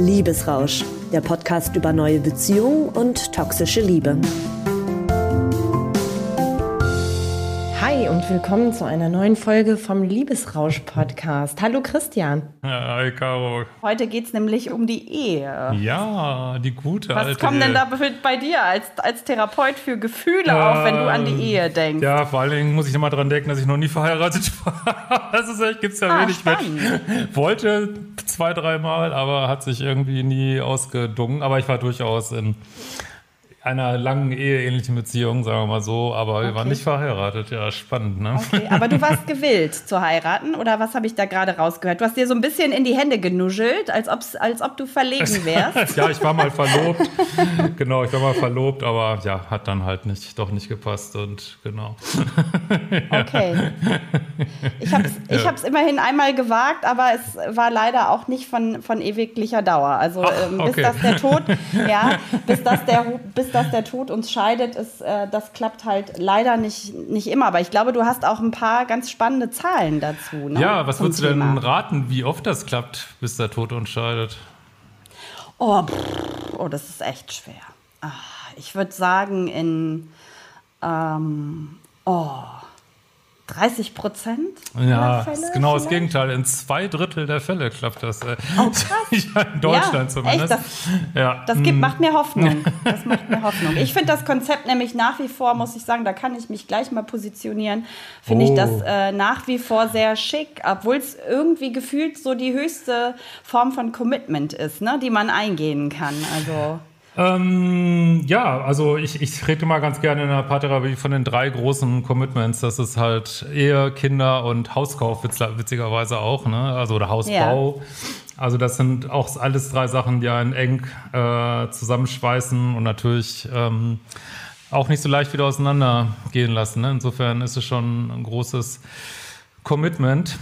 Liebesrausch, der Podcast über neue Beziehungen und toxische Liebe. Hi und willkommen zu einer neuen Folge vom Liebesrausch-Podcast. Hallo Christian. Hi Caro. Heute geht es nämlich um die Ehe. Ja, die gute Was alte kommen denn da bei dir als, als Therapeut für Gefühle auf, wenn du an die Ehe denkst? Ja, vor allen Dingen muss ich immer dran denken, dass ich noch nie verheiratet war. Das ist echt, gibt's ja Ah, wenig mit. Wollte zwei, dreimal, aber hat sich irgendwie nie ausgedungen. Aber ich war durchaus in einer langen eheähnlichen Beziehung, sagen wir mal so, aber wir waren Okay. nicht verheiratet. Ja, spannend, ne? Okay, aber du warst gewillt zu heiraten oder was habe ich da gerade rausgehört? Du hast dir so ein bisschen in die Hände genuschelt, als, ob's, als ob du verlegen wärst. ja, ich war mal verlobt. genau, ich war mal verlobt, aber ja, hat dann halt nicht, doch nicht gepasst und genau. Okay. Ich habe es ich hab's immerhin einmal gewagt, aber es war leider auch nicht von, von ewiglicher Dauer. Also Ach, ähm, bis okay. das der Tod, ja, bis das der, bis das der Tod uns scheidet, ist, äh, das klappt halt leider nicht, nicht immer. Aber ich glaube, du hast auch ein paar ganz spannende Zahlen dazu. Ne, Ja, was würdest du denn raten, wie oft das klappt, bis der Tod uns scheidet? Oh, pff, oh, das ist echt schwer. Ah, Ich würde sagen, in ähm, oh, 30 Prozent Ja, ist genau das vielleicht? Gegenteil. In zwei Drittel der Fälle klappt das. äh. Oh, krass. ja, in Deutschland Ja, zumindest. echt, ja. Das gibt, macht mir Hoffnung. Das macht mir Hoffnung. Ich finde das Konzept nämlich nach wie vor, muss ich sagen, da kann ich mich gleich mal positionieren, finde ich Oh. das äh, nach wie vor sehr schick, obwohl es irgendwie gefühlt so die höchste Form von Commitment ist, ne, die man eingehen kann. Also Ähm, ja, also ich, ich rede mal ganz gerne in der Paartherapie von den drei großen Commitments. Das ist halt Ehe, Kinder und Hauskauf, witz- witzigerweise auch, ne? Also oder Hausbau. Also das sind auch alles drei Sachen, die einen eng äh, zusammenschweißen und natürlich ähm, auch nicht so leicht wieder auseinandergehen lassen. Ne? Insofern ist es schon ein großes Commitment.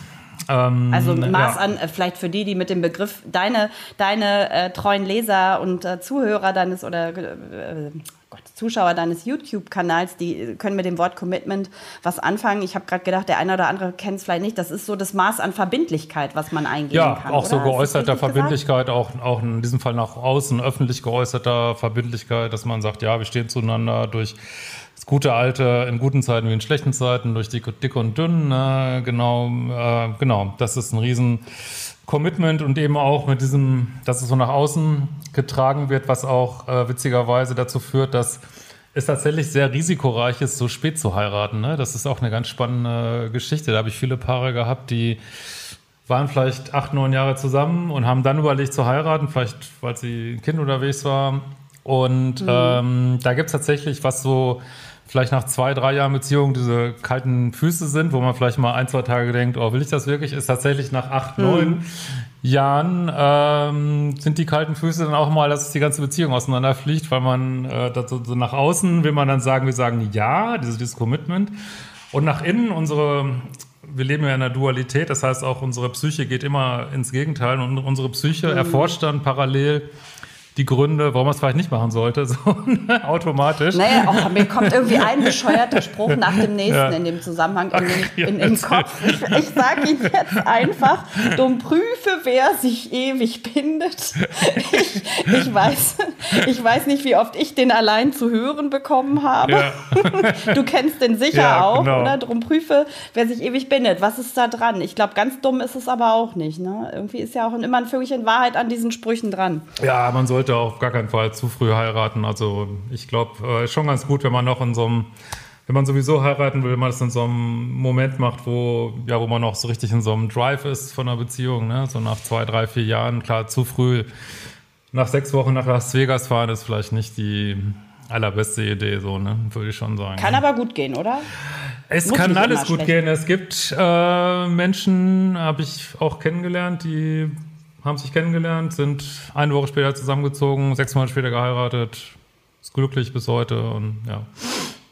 Ähm, Also Maß ja. an, äh, vielleicht für die, die mit dem Begriff, deine, deine äh, treuen Leser und äh, Zuhörer deines oder äh, Gott, Zuschauer deines YouTube-Kanals, die können mit dem Wort Commitment was anfangen. Ich habe gerade gedacht, der eine oder andere kennt es vielleicht nicht. Das ist so das Maß an Verbindlichkeit, was man eingehen Ja, kann. auch so oder? Das geäußerter? Verbindlichkeit, auch, auch in diesem Fall nach außen, öffentlich geäußerter Verbindlichkeit, dass man sagt, ja, wir stehen zueinander durch das gute Alte in guten Zeiten wie in schlechten Zeiten, durch dick, dick und dünn, ne? genau, äh, genau, das ist ein riesen Commitment und eben auch mit diesem, dass es so nach außen getragen wird, was auch äh, witzigerweise dazu führt, dass es tatsächlich sehr risikoreich ist, so spät zu heiraten. Ne? Das ist auch eine ganz spannende Geschichte. Da habe ich viele Paare gehabt, die waren vielleicht acht, neun Jahre zusammen und haben dann überlegt zu heiraten, vielleicht weil sie ein Kind unterwegs war. Und ähm, da gibt es tatsächlich, was so vielleicht nach zwei, drei Jahren Beziehung diese kalten Füße sind, wo man vielleicht mal ein, zwei Tage denkt, oh, will ich das wirklich? Ist tatsächlich nach acht, neun Jahren ähm, sind die kalten Füße dann auch mal, dass die ganze Beziehung auseinanderfliegt, weil man äh, so, so nach außen will man dann sagen, wir sagen ja, dieses, dieses Commitment. Und nach innen unsere, wir leben ja in einer Dualität, das heißt auch unsere Psyche geht immer ins Gegenteil und unsere Psyche erforscht dann parallel die Gründe, warum man es vielleicht nicht machen sollte, so ne, automatisch. Naja, auch, mir kommt irgendwie ein bescheuerter Spruch nach dem nächsten Ja. in dem Zusammenhang in, den, Ja, in, in den. Kopf. Ich, ich sage Ihnen jetzt einfach, dumm prüfe, wer sich ewig bindet. Ich, ich, weiß, ich weiß nicht, wie oft ich den allein zu hören bekommen habe. Ja. Du kennst den sicher Ja, auch, genau. oder? Drum prüfe, wer sich ewig bindet. Was ist da dran? Ich glaube, ganz dumm ist es aber auch nicht. Ne? Irgendwie ist ja auch immer ein Fünkchen Wahrheit an diesen Sprüchen dran. Ja, man sollte auf gar keinen Fall zu früh heiraten. Also ich glaube, äh, ist schon ganz gut, wenn man noch in so einem, wenn man sowieso heiraten will, wenn man das in so einem Moment macht, wo, ja, wo man noch so richtig in so einem Drive ist von einer Beziehung, ne? So nach zwei, drei, vier Jahren, klar, zu früh nach sechs Wochen nach Las Vegas fahren ist vielleicht nicht die allerbeste Idee, so, ne? Würde ich schon sagen. Kann aber gut gehen, oder? Es Muss kann alles gut schlecht. gehen. Es gibt äh, Menschen, habe ich auch kennengelernt, die haben sich kennengelernt, sind eine Woche später zusammengezogen, sechs Monate später geheiratet, ist glücklich bis heute und ja,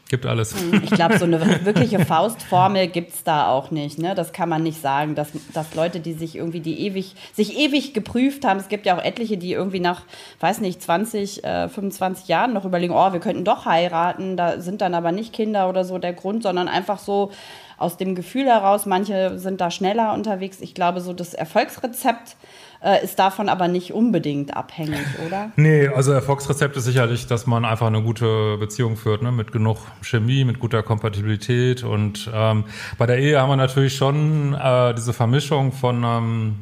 gibt alles. Ich glaube, so eine wirkliche Faustformel gibt es da auch nicht. Ne? Das kann man nicht sagen, dass, dass Leute, die sich irgendwie, die ewig, sich ewig geprüft haben, es gibt ja auch etliche, die irgendwie nach, weiß nicht, 20, äh, 25 Jahren noch überlegen, oh, wir könnten doch heiraten, da sind dann aber nicht Kinder oder so der Grund, sondern einfach so aus dem Gefühl heraus, manche sind da schneller unterwegs. Ich glaube, so das Erfolgsrezept äh, ist davon aber nicht unbedingt abhängig, oder? Nee, also Erfolgsrezept ist sicherlich, dass man einfach eine gute Beziehung führt, ne? mit genug Chemie, mit guter Kompatibilität. Und ähm, bei der Ehe haben wir natürlich schon äh, diese Vermischung von ähm,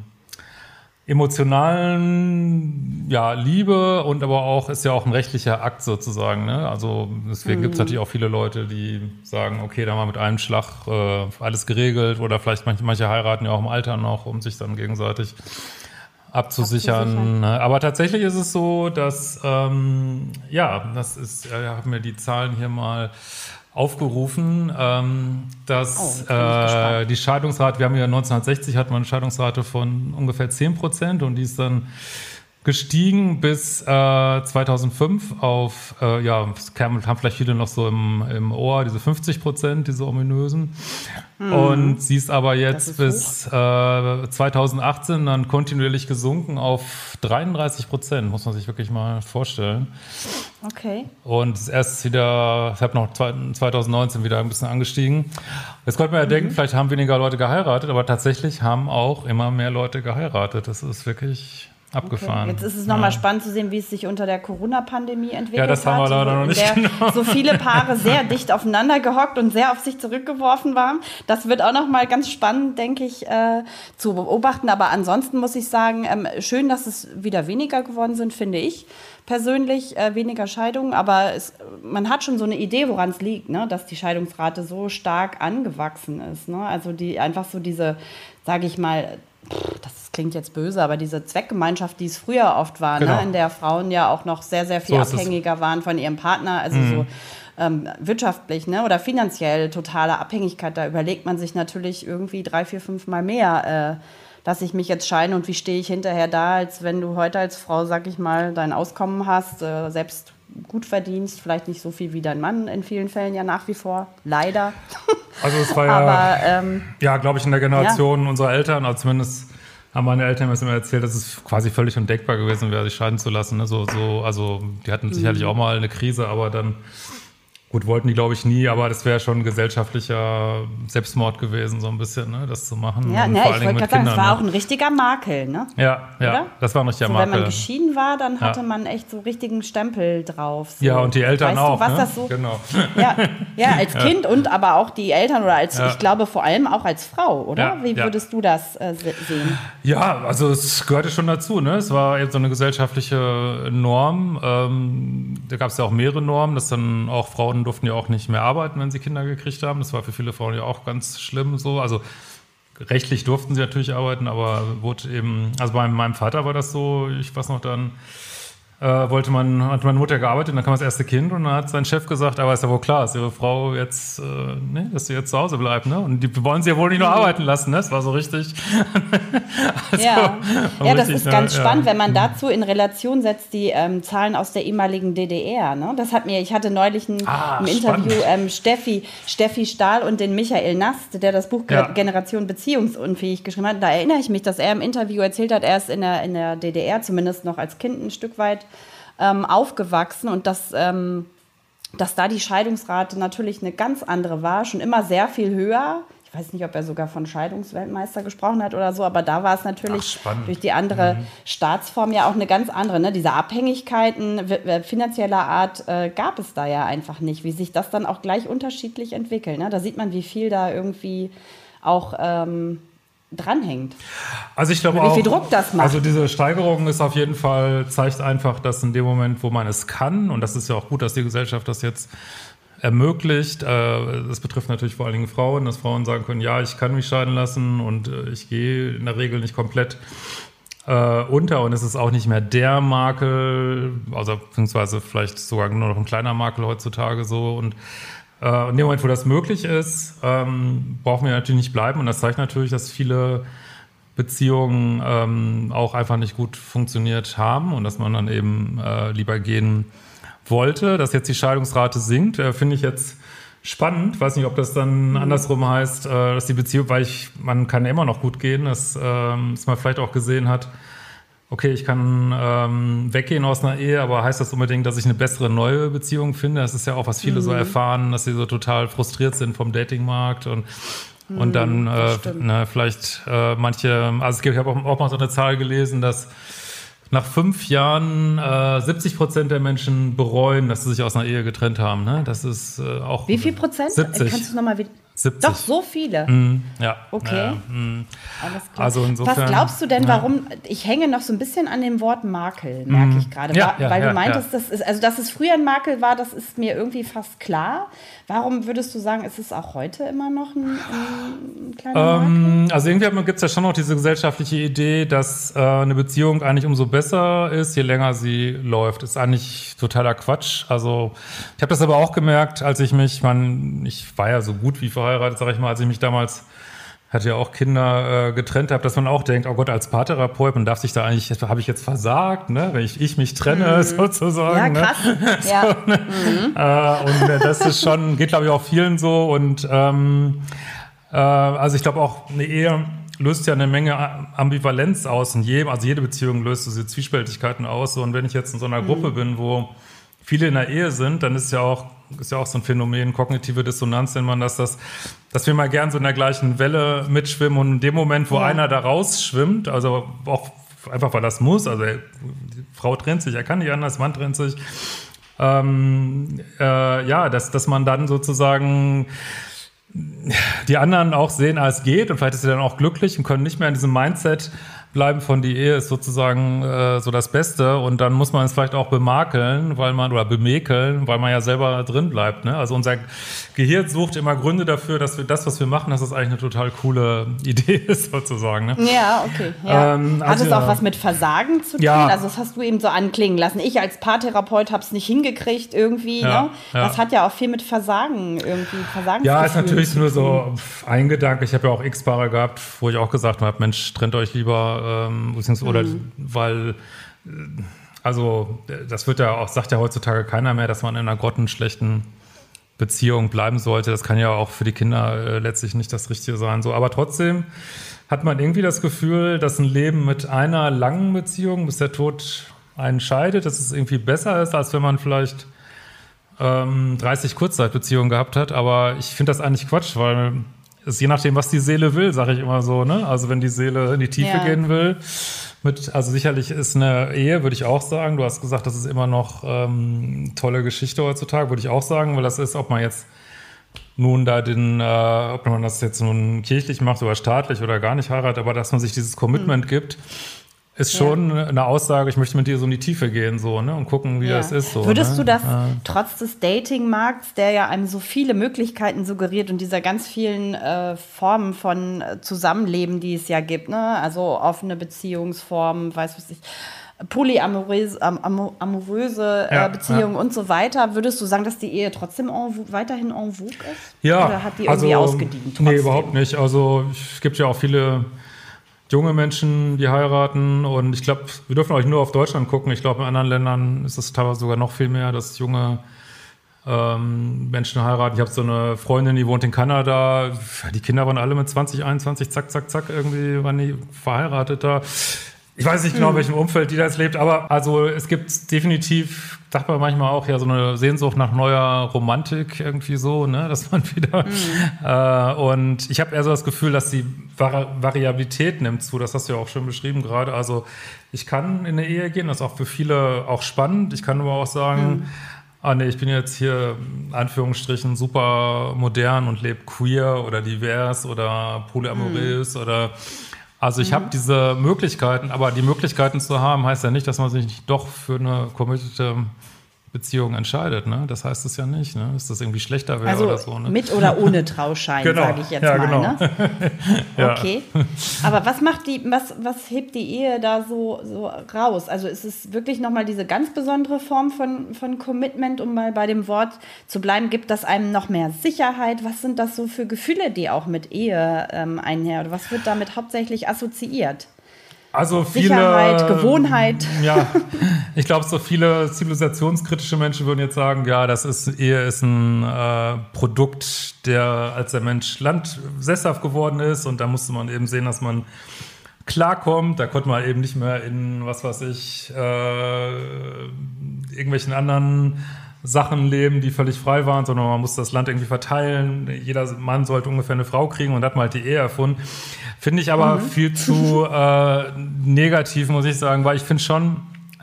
emotionalen ja, Liebe und aber auch ist ja auch ein rechtlicher Akt sozusagen. Ne? Also deswegen mhm. gibt es natürlich auch viele Leute, die sagen, okay, da mal mit einem Schlag äh, alles geregelt oder vielleicht manche, manche heiraten ja auch im Alter noch, um sich dann gegenseitig abzusichern. abzusichern. Ne? Aber tatsächlich ist es so, dass ähm, ja, das ist, ja, ich habe mir die Zahlen hier mal aufgerufen, ähm, dass oh, äh, die Scheidungsrate, wir haben ja 1960 hatten wir eine Scheidungsrate von ungefähr 10 Prozent und die ist dann gestiegen bis äh, 2005 auf, äh, ja, das haben vielleicht viele noch so im, im Ohr, diese 50 Prozent, diese ominösen. Hm. Und sie ist aber jetzt bis äh, 2018 dann kontinuierlich gesunken auf 33 Prozent, muss man sich wirklich mal vorstellen. Okay. Und es ist erst wieder, ich habe noch 2019 wieder ein bisschen angestiegen. Jetzt könnte man ja mhm. denken, vielleicht haben weniger Leute geheiratet, aber tatsächlich haben auch immer mehr Leute geheiratet. Das ist wirklich abgefahren. Okay. Jetzt ist es nochmal ja. spannend zu sehen, wie es sich unter der Corona-Pandemie entwickelt hat. Ja, das haben wir leider noch nicht genau. So viele Paare sehr dicht aufeinander gehockt und sehr auf sich zurückgeworfen waren. Das wird auch nochmal ganz spannend, denke ich, äh, zu beobachten. Aber ansonsten muss ich sagen, ähm, schön, dass es wieder weniger geworden sind, finde ich persönlich äh, weniger Scheidungen, aber es, man hat schon so eine Idee, woran es liegt, ne? dass die Scheidungsrate so stark angewachsen ist. Ne? Also die einfach so diese, sage ich mal, das klingt jetzt böse, aber diese Zweckgemeinschaft, die es früher oft war, ne, genau. ne, in der Frauen ja auch noch sehr, sehr viel so abhängiger waren von ihrem Partner, also mhm. so ähm, wirtschaftlich ne, oder finanziell totale Abhängigkeit, da überlegt man sich natürlich irgendwie drei, vier, fünf Mal mehr, äh, dass ich mich jetzt scheine und wie stehe ich hinterher da, als wenn du heute als Frau, sag ich mal, dein Auskommen hast, äh, selbst gut verdienst, vielleicht nicht so viel wie dein Mann in vielen Fällen ja nach wie vor, leider. Also es war ja, Aber, ähm, ja, glaube ich, in der Generation ja. unserer Eltern, also zumindest haben meine Eltern mir immer erzählt, dass es quasi völlig undenkbar gewesen wäre, sich scheiden zu lassen. Ne? So, so, also die hatten sicherlich mhm. auch mal eine Krise, aber dann Gut, wollten die, glaube ich, nie, aber das wäre schon ein gesellschaftlicher Selbstmord gewesen, so ein bisschen, ne, das zu machen. Ja, ne, ich wollte gerade sagen, es war ne? auch ein richtiger Makel, ne? Ja, ja, Oder? das war ein richtiger so, Makel. Wenn man geschieden war, dann hatte ja. man echt so richtigen Stempel drauf. So. Ja, und die Eltern weißt auch. Du, was ne? das so, genau. Ja, ja als Kind ja. und aber auch die Eltern oder als, ich glaube, vor allem auch als Frau, oder? Wie würdest du das äh, sehen? Ja, also es gehörte schon dazu, ne? Es war eben so eine gesellschaftliche Norm. Ähm, da gab es ja auch mehrere Normen, dass dann auch Frauen durften ja auch nicht mehr mehr arbeiten, wenn sie Kinder gekriegt haben. Das war für viele Frauen ja auch ganz schlimm so. Also rechtlich durften sie natürlich arbeiten, aber wurde eben, also bei meinem Vater war das so, ich weiß noch dann, äh, wollte man, hat meine Mutter gearbeitet, dann kam das erste Kind und dann hat sein Chef gesagt, aber ist ja wohl klar, dass ihre Frau jetzt, äh, ne, dass sie jetzt zu Hause bleibt, ne? Und die wollen sie ja wohl nicht nur mhm. arbeiten lassen, ne? Das war so richtig. also, ja, ja das ist ganz ja. spannend, wenn man dazu in Relation setzt, die ähm, Zahlen aus der ehemaligen DDR, ne? Das hat mir, ich hatte neulich ein, ah, im Interview ähm, Steffi, Steffi Stahl und den Michael Nast, der das Buch ja. Generation Beziehungsunfähig geschrieben hat. Da erinnere ich mich, dass er im Interview erzählt hat, er ist in der, in der DDR zumindest noch als Kind ein Stück weit ähm, aufgewachsen und dass, ähm, dass da die Scheidungsrate natürlich eine ganz andere war, schon immer sehr viel höher. Ich weiß nicht, ob er sogar von Scheidungsweltmeister gesprochen hat oder so, aber da war es natürlich Ach, durch die andere mhm. Staatsform ja auch eine ganz andere. Ne? Diese Abhängigkeiten finanzieller Art äh, gab es da ja einfach nicht, wie sich das dann auch gleich unterschiedlich entwickelt. Ne? Da sieht man, wie viel da irgendwie auch ähm, dranhängt. Also ich glaube auch. Wie viel Druck das macht. Also diese Steigerung ist auf jeden Fall, zeigt einfach, dass in dem Moment, wo man es kann, und das ist ja auch gut, dass die Gesellschaft das jetzt ermöglicht. Äh, das betrifft natürlich vor allen Dingen Frauen, dass Frauen sagen können, ja, ich kann mich scheiden lassen und äh, ich gehe in der Regel nicht komplett äh, unter und es ist auch nicht mehr der Makel, also beziehungsweise vielleicht sogar nur noch ein kleiner Makel heutzutage so und äh, in dem Moment, wo das möglich ist, ähm, brauchen wir natürlich nicht bleiben. Und das zeigt natürlich, dass viele Beziehungen ähm, auch einfach nicht gut funktioniert haben und dass man dann eben äh, lieber gehen wollte. Dass jetzt die Scheidungsrate sinkt, äh, finde ich jetzt spannend. Weiß nicht, ob das dann mhm. andersrum heißt, äh, dass die Beziehung, weil ich, man kann immer noch gut gehen, dass, ähm, dass man vielleicht auch gesehen hat, okay, ich kann ähm, weggehen aus einer Ehe, aber heißt das unbedingt, dass ich eine bessere neue Beziehung finde? Das ist ja auch, was viele mhm. so erfahren, dass sie so total frustriert sind vom Datingmarkt und Und dann äh, ne, vielleicht äh, manche, also ich habe auch, auch mal so eine Zahl gelesen, dass nach fünf Jahren äh, 70 Prozent der Menschen bereuen, dass sie sich aus einer Ehe getrennt haben. Ne? Das ist äh, auch. Wie viel Prozent? 70. Kannst du nochmal wieder. 70. Doch, so viele. Mm, ja. Okay. Ja, mm. Alles klar. Also insofern, Was glaubst du denn, ja. warum? Ich hänge noch so ein bisschen an dem Wort Makel, merke ich gerade. Ja, ja, weil ja, du meintest, das ist, also dass es früher ein Makel war, das ist mir irgendwie fast klar. Warum würdest du sagen, ist es auch heute immer noch ein, ein kleiner Makel? Ähm, also irgendwie gibt es ja schon noch diese gesellschaftliche Idee, dass äh, eine Beziehung eigentlich umso besser ist, je länger sie läuft. Ist eigentlich totaler Quatsch. Also ich habe das aber auch gemerkt, als ich mich, man, ich war ja so gut wie verheiratet, sage ich mal, als ich mich damals hatte ja auch Kinder äh, getrennt habe, dass man auch denkt, oh Gott, als Paartherapeut, man darf sich da eigentlich, habe ich jetzt versagt, ne? wenn ich, ich mich trenne sozusagen. Mhm. Ja, ne? krass. Ja. Äh, und äh, das ist schon, geht glaube ich auch vielen so. Und ähm, äh, also ich glaube auch, eine Ehe löst ja eine Menge Ambivalenz aus in jedem, also jede Beziehung löst diese Zwiespältigkeiten aus. Und wenn ich jetzt in so einer Gruppe bin, wo viele in der Ehe sind, dann ist ja auch, ist ja auch so ein Phänomen, kognitive Dissonanz nennt man das, dass, dass wir mal gern so in der gleichen Welle mitschwimmen und in dem Moment, wo Ja. einer da rausschwimmt, also auch einfach weil das muss, also die Frau trennt sich, er kann nicht anders, Mann trennt sich, ähm, äh, ja, dass, dass man dann sozusagen die anderen auch sehen, als geht und vielleicht ist sie dann auch glücklich und können nicht mehr in diesem Mindset bleiben von die Ehe ist sozusagen äh, so das Beste und dann muss man es vielleicht auch bemakeln, weil man oder bemäkeln, weil man ja selber drin bleibt. Ne? Also unser Gehirn sucht immer Gründe dafür, dass wir das, was wir machen, dass das eigentlich eine total coole Idee ist sozusagen. Ne? Ja, okay. Ja. Ähm, Hat also, es auch was mit Versagen zu tun? Ja. Also das hast du eben so anklingen lassen. Ich als Paartherapeut habe es nicht hingekriegt irgendwie. Ja, ne? ja. Das hat ja auch viel mit Versagen irgendwie, Versagen Ja, ist natürlich nur so ein Gedanke. Ich habe ja auch X-Paare gehabt, wo ich auch gesagt habe, Mensch, trennt euch lieber, ähm, beziehungsweise, oder weil, äh, also das wird ja auch, sagt ja heutzutage keiner mehr, dass man in einer grottenschlechten Beziehung bleiben sollte. Das kann ja auch für die Kinder äh, letztlich nicht das Richtige sein. So, aber trotzdem hat man irgendwie das Gefühl, dass ein Leben mit einer langen Beziehung, bis der Tod einen scheidet, dass es irgendwie besser ist, als wenn man vielleicht ähm, 30 Kurzzeitbeziehungen gehabt hat, aber ich finde das eigentlich Quatsch, weil es je nachdem, was die Seele will, sage ich immer so, ne? Also wenn die Seele in die Tiefe Ja. gehen will, mit, also sicherlich ist eine Ehe, würde ich auch sagen. Du hast gesagt, das ist immer noch ähm, tolle Geschichte heutzutage, würde ich auch sagen, weil das ist, ob man jetzt nun da den, äh, ob man das jetzt nun kirchlich macht oder staatlich oder gar nicht heiratet, aber dass man sich dieses Commitment gibt, ist Mhm. Ja. schon eine Aussage, ich möchte mit dir so in die Tiefe gehen, so, ne? Und gucken, wie Ja. das ist. So, Würdest ne? du das Ja. trotz des Datingmarkts, der ja einem so viele Möglichkeiten suggeriert und dieser ganz vielen äh, Formen von äh, Zusammenleben, die es ja gibt, ne? also offene Beziehungsformen, weiß was ich, polyamoröse am, amo- amoröse Ja, äh, Beziehungen und so weiter, würdest du sagen, dass die Ehe trotzdem en, weiterhin en vogue ist? Ja, Oder hat die irgendwie ausgedient? Nee, trotzdem? überhaupt nicht. Also es gibt ja auch viele junge Menschen, die heiraten und ich glaube, wir dürfen euch nur auf Deutschland gucken. Ich glaube, in anderen Ländern ist es teilweise sogar noch viel mehr, dass junge ähm, Menschen heiraten. Ich habe so eine Freundin, die wohnt in Kanada. Die Kinder waren alle mit 20, 21, zack, zack, zack, irgendwie waren die verheiratet da. Ich weiß nicht genau, in welchem Umfeld die da jetzt lebt, aber also es gibt definitiv, sagt man manchmal auch, ja, so eine Sehnsucht nach neuer Romantik irgendwie so, ne, dass man wieder äh, und ich habe eher so das Gefühl, dass die Vari Variabilität nimmt zu, das hast du ja auch schon beschrieben gerade. Also ich kann in eine Ehe gehen, das ist auch für viele auch spannend. Ich kann aber auch sagen, ah nee, ich bin jetzt hier Anführungsstrichen super modern und lebe queer oder divers oder polyamorös oder also ich habe diese Möglichkeiten, aber die Möglichkeiten zu haben, heißt ja nicht, dass man sich nicht doch für eine committed Beziehung entscheidet. Ne? Das heißt es ja nicht, ne? dass das irgendwie schlechter wäre Also oder so. Ne? mit oder ohne Trauschein, Genau. sage ich jetzt Ja, mal. genau. Ne? Ja. Okay. Aber was macht die, was, was hebt die Ehe da so, so raus? Also ist es wirklich nochmal diese ganz besondere Form von, von Commitment, um mal bei dem Wort zu bleiben? Gibt das einem noch mehr Sicherheit? Was sind das so für Gefühle, die auch mit Ehe ähm, einher? Oder was wird damit hauptsächlich assoziiert? Also viele, Sicherheit, Gewohnheit. Ja, ich glaube, so viele zivilisationskritische Menschen würden jetzt sagen, ja, das ist Ehe ist ein äh, Produkt, der als der Mensch landsesshaft geworden ist und da musste man eben sehen, dass man klarkommt. Da konnte man eben nicht mehr in, was weiß ich, äh, irgendwelchen anderen Sachen leben, die völlig frei waren, sondern man muss das Land irgendwie verteilen. Jeder Mann sollte ungefähr eine Frau kriegen und hat mal halt die Ehe erfunden. Finde ich aber mhm. viel zu äh, negativ, muss ich sagen, weil ich finde schon,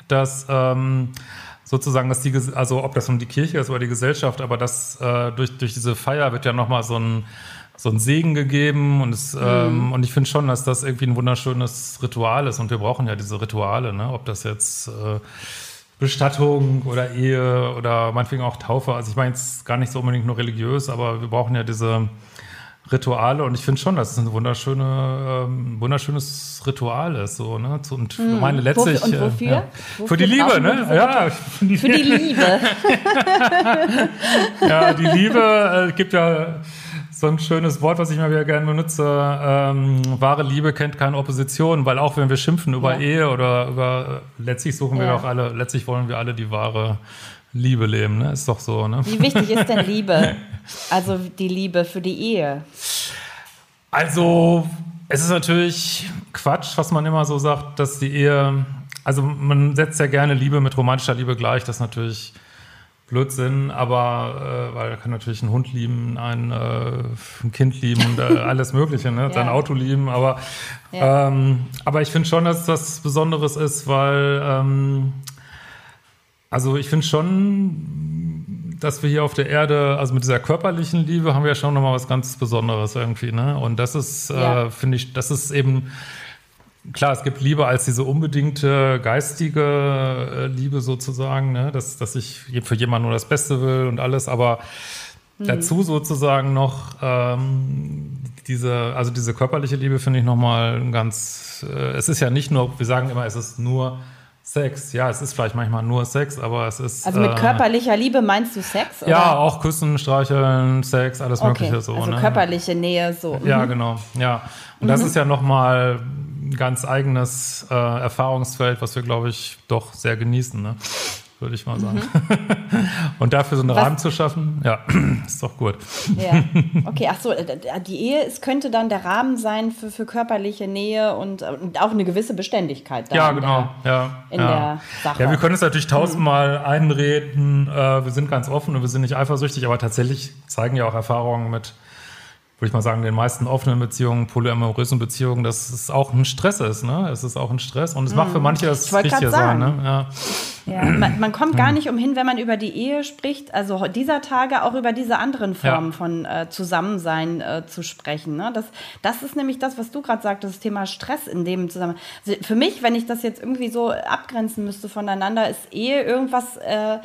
dass ähm, sozusagen, dass die, also ob das um die Kirche ist oder die Gesellschaft, aber dass äh, durch, durch diese Feier wird ja nochmal so ein so ein Segen gegeben und es, mhm. ähm, und ich finde schon, dass das irgendwie ein wunderschönes Ritual ist und wir brauchen ja diese Rituale, ne? Ob das jetzt äh, Bestattung oder Ehe oder meinetwegen auch Taufe. Also ich meine jetzt gar nicht so unbedingt nur religiös, aber wir brauchen ja diese Rituale und ich finde schon, dass es ein wunderschöne, ähm, wunderschönes Ritual ist. So, ne? Und hm. meine letztlich. Und wofür? Ja. wofür für die Liebe, ne? Ja, für die, für die Liebe. ja, die Liebe äh, gibt ja so ein schönes Wort, was ich mal wieder gerne benutze. Ähm, wahre Liebe kennt keine Opposition, weil auch wenn wir schimpfen über ja. Ehe oder über, letztlich suchen wir ja. auch alle, letztlich wollen wir alle die wahre Liebe leben, ne? Ist doch so, ne? Wie wichtig ist denn Liebe? Also die Liebe für die Ehe? Also, es ist natürlich Quatsch, was man immer so sagt, dass die Ehe, also man setzt ja gerne Liebe mit romantischer Liebe gleich, das ist natürlich Blödsinn, aber äh, weil er kann natürlich einen Hund lieben, ein, äh, ein Kind lieben und äh, alles Mögliche, ne? sein Auto lieben, aber, ja. ähm, aber ich finde schon, dass das Besonderes ist, weil ähm, also ich finde schon, dass wir hier auf der Erde, also mit dieser körperlichen Liebe haben wir ja schon nochmal was ganz Besonderes irgendwie, ne? Und das ist, äh, ja. finde ich, das ist eben Klar, es gibt Liebe als diese unbedingte geistige äh, Liebe sozusagen, ne? dass, dass ich für jemanden nur das Beste will und alles, aber mhm. dazu sozusagen noch ähm, diese, also diese körperliche Liebe finde ich nochmal ganz, äh, es ist ja nicht nur, wir sagen immer, es ist nur Sex, ja, es ist vielleicht manchmal nur Sex, aber es ist. Also mit äh, körperlicher Liebe meinst du Sex? Oder? Ja, auch Küssen, Streicheln, Sex, alles okay. Mögliche so. Also ne? körperliche Nähe so. Ja, mhm. genau, ja. Und mhm. das ist ja nochmal ganz eigenes äh, Erfahrungsfeld, was wir, glaube ich, doch sehr genießen, ne? würde ich mal sagen. Mhm. Und dafür so einen was? Rahmen zu schaffen, ja, ist doch gut. Ja, okay, ach so, äh, die Ehe, es könnte dann der Rahmen sein für, für körperliche Nähe und, und auch eine gewisse Beständigkeit. ja, genau, der, ja. In ja. der Sache. Ja, wir können es natürlich tausendmal mhm. einreden, äh, wir sind ganz offen und wir sind nicht eifersüchtig, aber tatsächlich zeigen ja auch Erfahrungen mit würde ich mal sagen, den meisten offenen Beziehungen, polyamorösen Beziehungen, dass es auch ein Stress ist. Ne? Es ist auch ein Stress und es macht für mhm. manche das Richtige sein. Ne? Ja. Ja, man, man, kommt gar hm. nicht umhin, wenn man über die Ehe spricht, also dieser Tage auch über diese anderen Formen ja. von äh, Zusammensein äh, zu sprechen. Ne? Das, das ist nämlich das, was du gerade sagtest, das Thema Stress in dem Zusammenhang. Also für mich, wenn ich das jetzt irgendwie so abgrenzen müsste voneinander, ist Ehe irgendwas. Äh,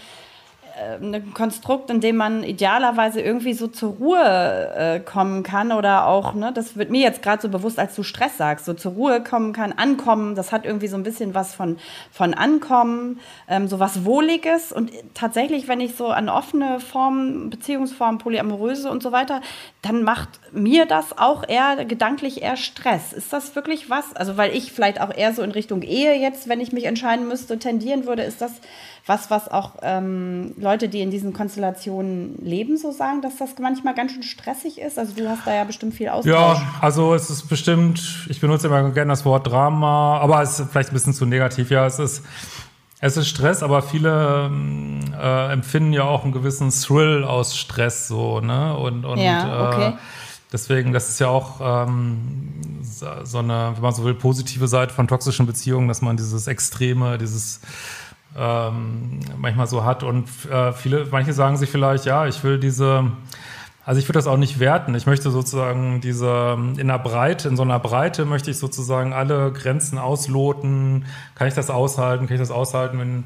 ein Konstrukt, in dem man idealerweise irgendwie so zur Ruhe äh, kommen kann oder auch, ne, das wird mir jetzt gerade so bewusst, als du Stress sagst, so zur Ruhe kommen kann, ankommen, das hat irgendwie so ein bisschen was von, von Ankommen, ähm, so was Wohliges und tatsächlich, wenn ich so an offene Formen, Beziehungsformen, polyamoröse und so weiter, dann macht mir das auch eher gedanklich eher Stress. Ist das wirklich was? Also weil ich vielleicht auch eher so in Richtung Ehe jetzt, wenn ich mich entscheiden müsste, tendieren würde, ist das was, was auch ähm, Leute, die in diesen Konstellationen leben, so sagen, dass das manchmal ganz schön stressig ist? Also du hast da ja bestimmt viel Austausch. Ja, also es ist bestimmt, ich benutze immer gerne das Wort Drama, aber es ist vielleicht ein bisschen zu negativ. Ja, es ist, es ist Stress, aber viele äh, empfinden ja auch einen gewissen Thrill aus Stress so, ne? Und, und ja, okay. äh, Deswegen, das ist ja auch ähm, so eine, wenn man so will, positive Seite von toxischen Beziehungen, dass man dieses Extreme, dieses ähm, manchmal so hat. Und äh, viele, manche sagen sich vielleicht, ja, ich will diese, also ich würde das auch nicht werten. Ich möchte sozusagen diese, in der Breite, in so einer Breite möchte ich sozusagen alle Grenzen ausloten. Kann ich das aushalten? Kann ich das aushalten, wenn,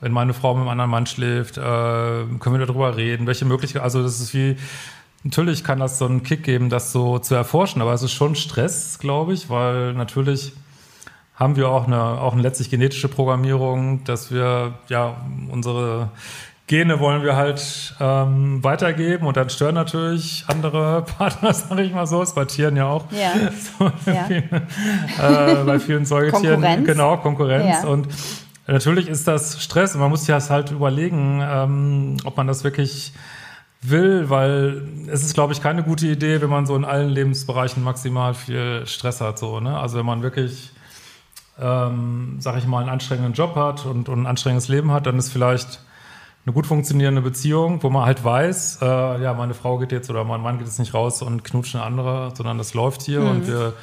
wenn meine Frau mit einem anderen Mann schläft? Äh, können wir darüber reden? Welche Möglichkeiten? Also das ist wie, natürlich kann das so einen Kick geben, das so zu erforschen, aber es ist schon Stress, glaube ich, weil natürlich haben wir auch eine, auch eine letztlich genetische Programmierung, dass wir ja unsere Gene wollen wir halt ähm, weitergeben und dann stören natürlich andere Partner, sage ich mal so, ist bei Tieren ja auch. Ja. So, ja. äh, bei vielen Säugetieren. Konkurrenz. Genau, Konkurrenz. Ja. Und natürlich ist das Stress und man muss sich das halt überlegen, ähm, ob man das wirklich will, weil es ist, glaube ich, keine gute Idee, wenn man so in allen Lebensbereichen maximal viel Stress hat. So, ne? Also wenn man wirklich ähm, sag ich mal, einen anstrengenden Job hat und, und ein anstrengendes Leben hat, dann ist vielleicht eine gut funktionierende Beziehung, wo man halt weiß, äh, ja, meine Frau geht jetzt oder mein Mann geht jetzt nicht raus und knutscht eine andere, sondern das läuft hier und wir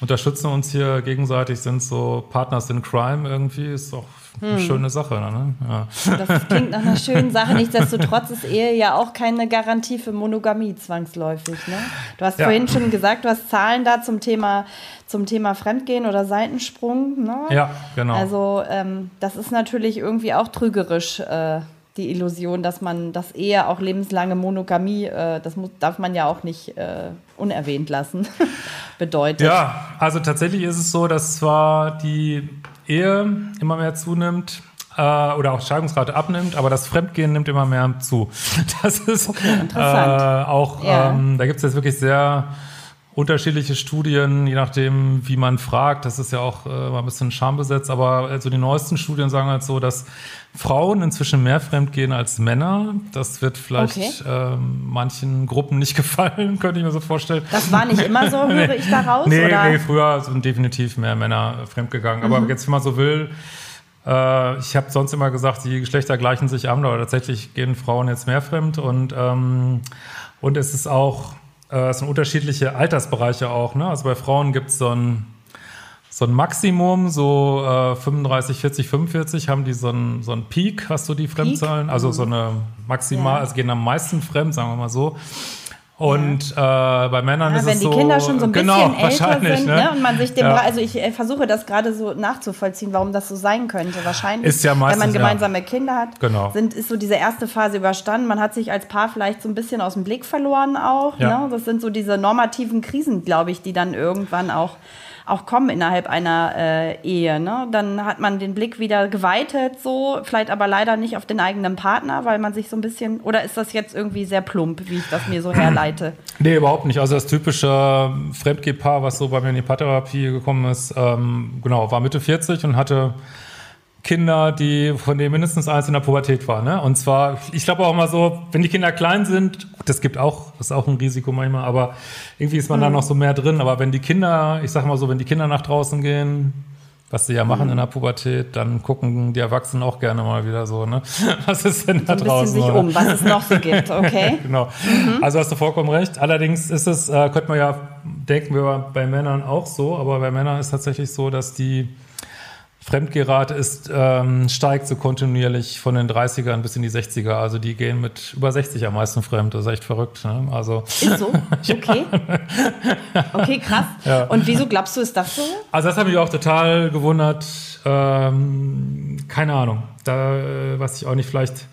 unterstützen uns hier gegenseitig, sind so Partners in Crime irgendwie, ist doch eine schöne Sache. Ne? Ja. Das klingt nach einer schönen Sache. Nichtsdestotrotz ist Ehe ja auch keine Garantie für Monogamie zwangsläufig. Ne? Du hast Ja. vorhin schon gesagt, du hast Zahlen da zum Thema, zum Thema Fremdgehen oder Seitensprung. Ne? ja, genau. Also ähm, das ist natürlich irgendwie auch trügerisch, äh, die Illusion, dass man das Ehe auch lebenslange Monogamie, äh, das muss, darf man ja auch nicht äh, unerwähnt lassen, bedeutet. Ja, also tatsächlich ist es so, dass zwar die Ehe immer mehr zunimmt äh, oder auch Scheidungsrate abnimmt, aber das Fremdgehen nimmt immer mehr zu. Das ist interessant. Äh, auch, Ja. ähm, da gibt es jetzt wirklich sehr unterschiedliche Studien, je nachdem, wie man fragt. Das ist ja auch äh, mal ein bisschen schambesetzt, aber also die neuesten Studien sagen halt so, dass Frauen inzwischen mehr fremdgehen als Männer. Das wird vielleicht Okay. ähm, manchen Gruppen nicht gefallen, könnte ich mir so vorstellen. Das war nicht immer so, höre ich daraus? Nee, oder? nee, früher sind definitiv mehr Männer fremdgegangen. Aber jetzt, wenn man so will, äh, ich habe sonst immer gesagt, die Geschlechter gleichen sich an, aber tatsächlich gehen Frauen jetzt mehr fremd und, ähm, und es ist auch, äh, es sind unterschiedliche Altersbereiche auch. Ne? Also bei Frauen gibt es so ein, so ein Maximum, so äh, 35, 40, 45 haben die so einen so einen Peak, hast du die Fremdzahlen? Also so eine maximal, Ja. also gehen am meisten fremd, sagen wir mal so. Und äh, bei Männern Ja, ist wenn es die so, Kinder schon so ein bisschen genau, älter wahrscheinlich, sind ne? ne? und man sich dem, Ja. also ich äh, versuche das gerade so nachzuvollziehen, warum das so sein könnte. Wahrscheinlich, Ist ja wenn meistens, man ja. gemeinsame Kinder hat, Genau. sind, ist so diese erste Phase überstanden. Man hat sich als Paar vielleicht so ein bisschen aus dem Blick verloren auch. Ja. Ne? Das sind so diese normativen Krisen, glaube ich, die dann irgendwann auch auch kommen innerhalb einer äh, Ehe. Ne? Dann hat man den Blick wieder geweitet, so, vielleicht aber leider nicht auf den eigenen Partner, weil man sich so ein bisschen, oder ist das jetzt irgendwie sehr plump, wie ich das mir so herleite? Nee, überhaupt nicht. Also das typische Fremdgehpaar, was so bei mir in die Paartherapie gekommen ist, ähm, genau, war Mitte 40 und hatte Kinder, die von denen mindestens eins in der Pubertät war. Ne? Und zwar, ich glaube auch mal so, wenn die Kinder klein sind, das gibt auch, das ist auch ein Risiko manchmal, aber irgendwie ist man da noch so mehr drin. Aber wenn die Kinder, ich sag mal so, wenn die Kinder nach draußen gehen, was sie ja machen in der Pubertät, dann gucken die Erwachsenen auch gerne mal wieder so, ne? Was ist denn da So bisschen draußen? sich oder? um, was es noch so gibt, okay? genau. Also hast du vollkommen recht. Allerdings ist es, äh, könnte man ja, denken wir bei Männern auch so, aber bei Männern ist tatsächlich so, dass die Fremdgerate ist, ähm, steigt so kontinuierlich von den 30ern bis in die 60er. Also die gehen mit über 60 am meisten fremd. Das ist echt verrückt. Ne? Also, Ist so? Okay. Okay, krass. Ja. Und wieso glaubst du, ist das so? also das habe ich auch total gewundert. Ähm, keine Ahnung. Da äh, weiß ich auch nicht, vielleicht.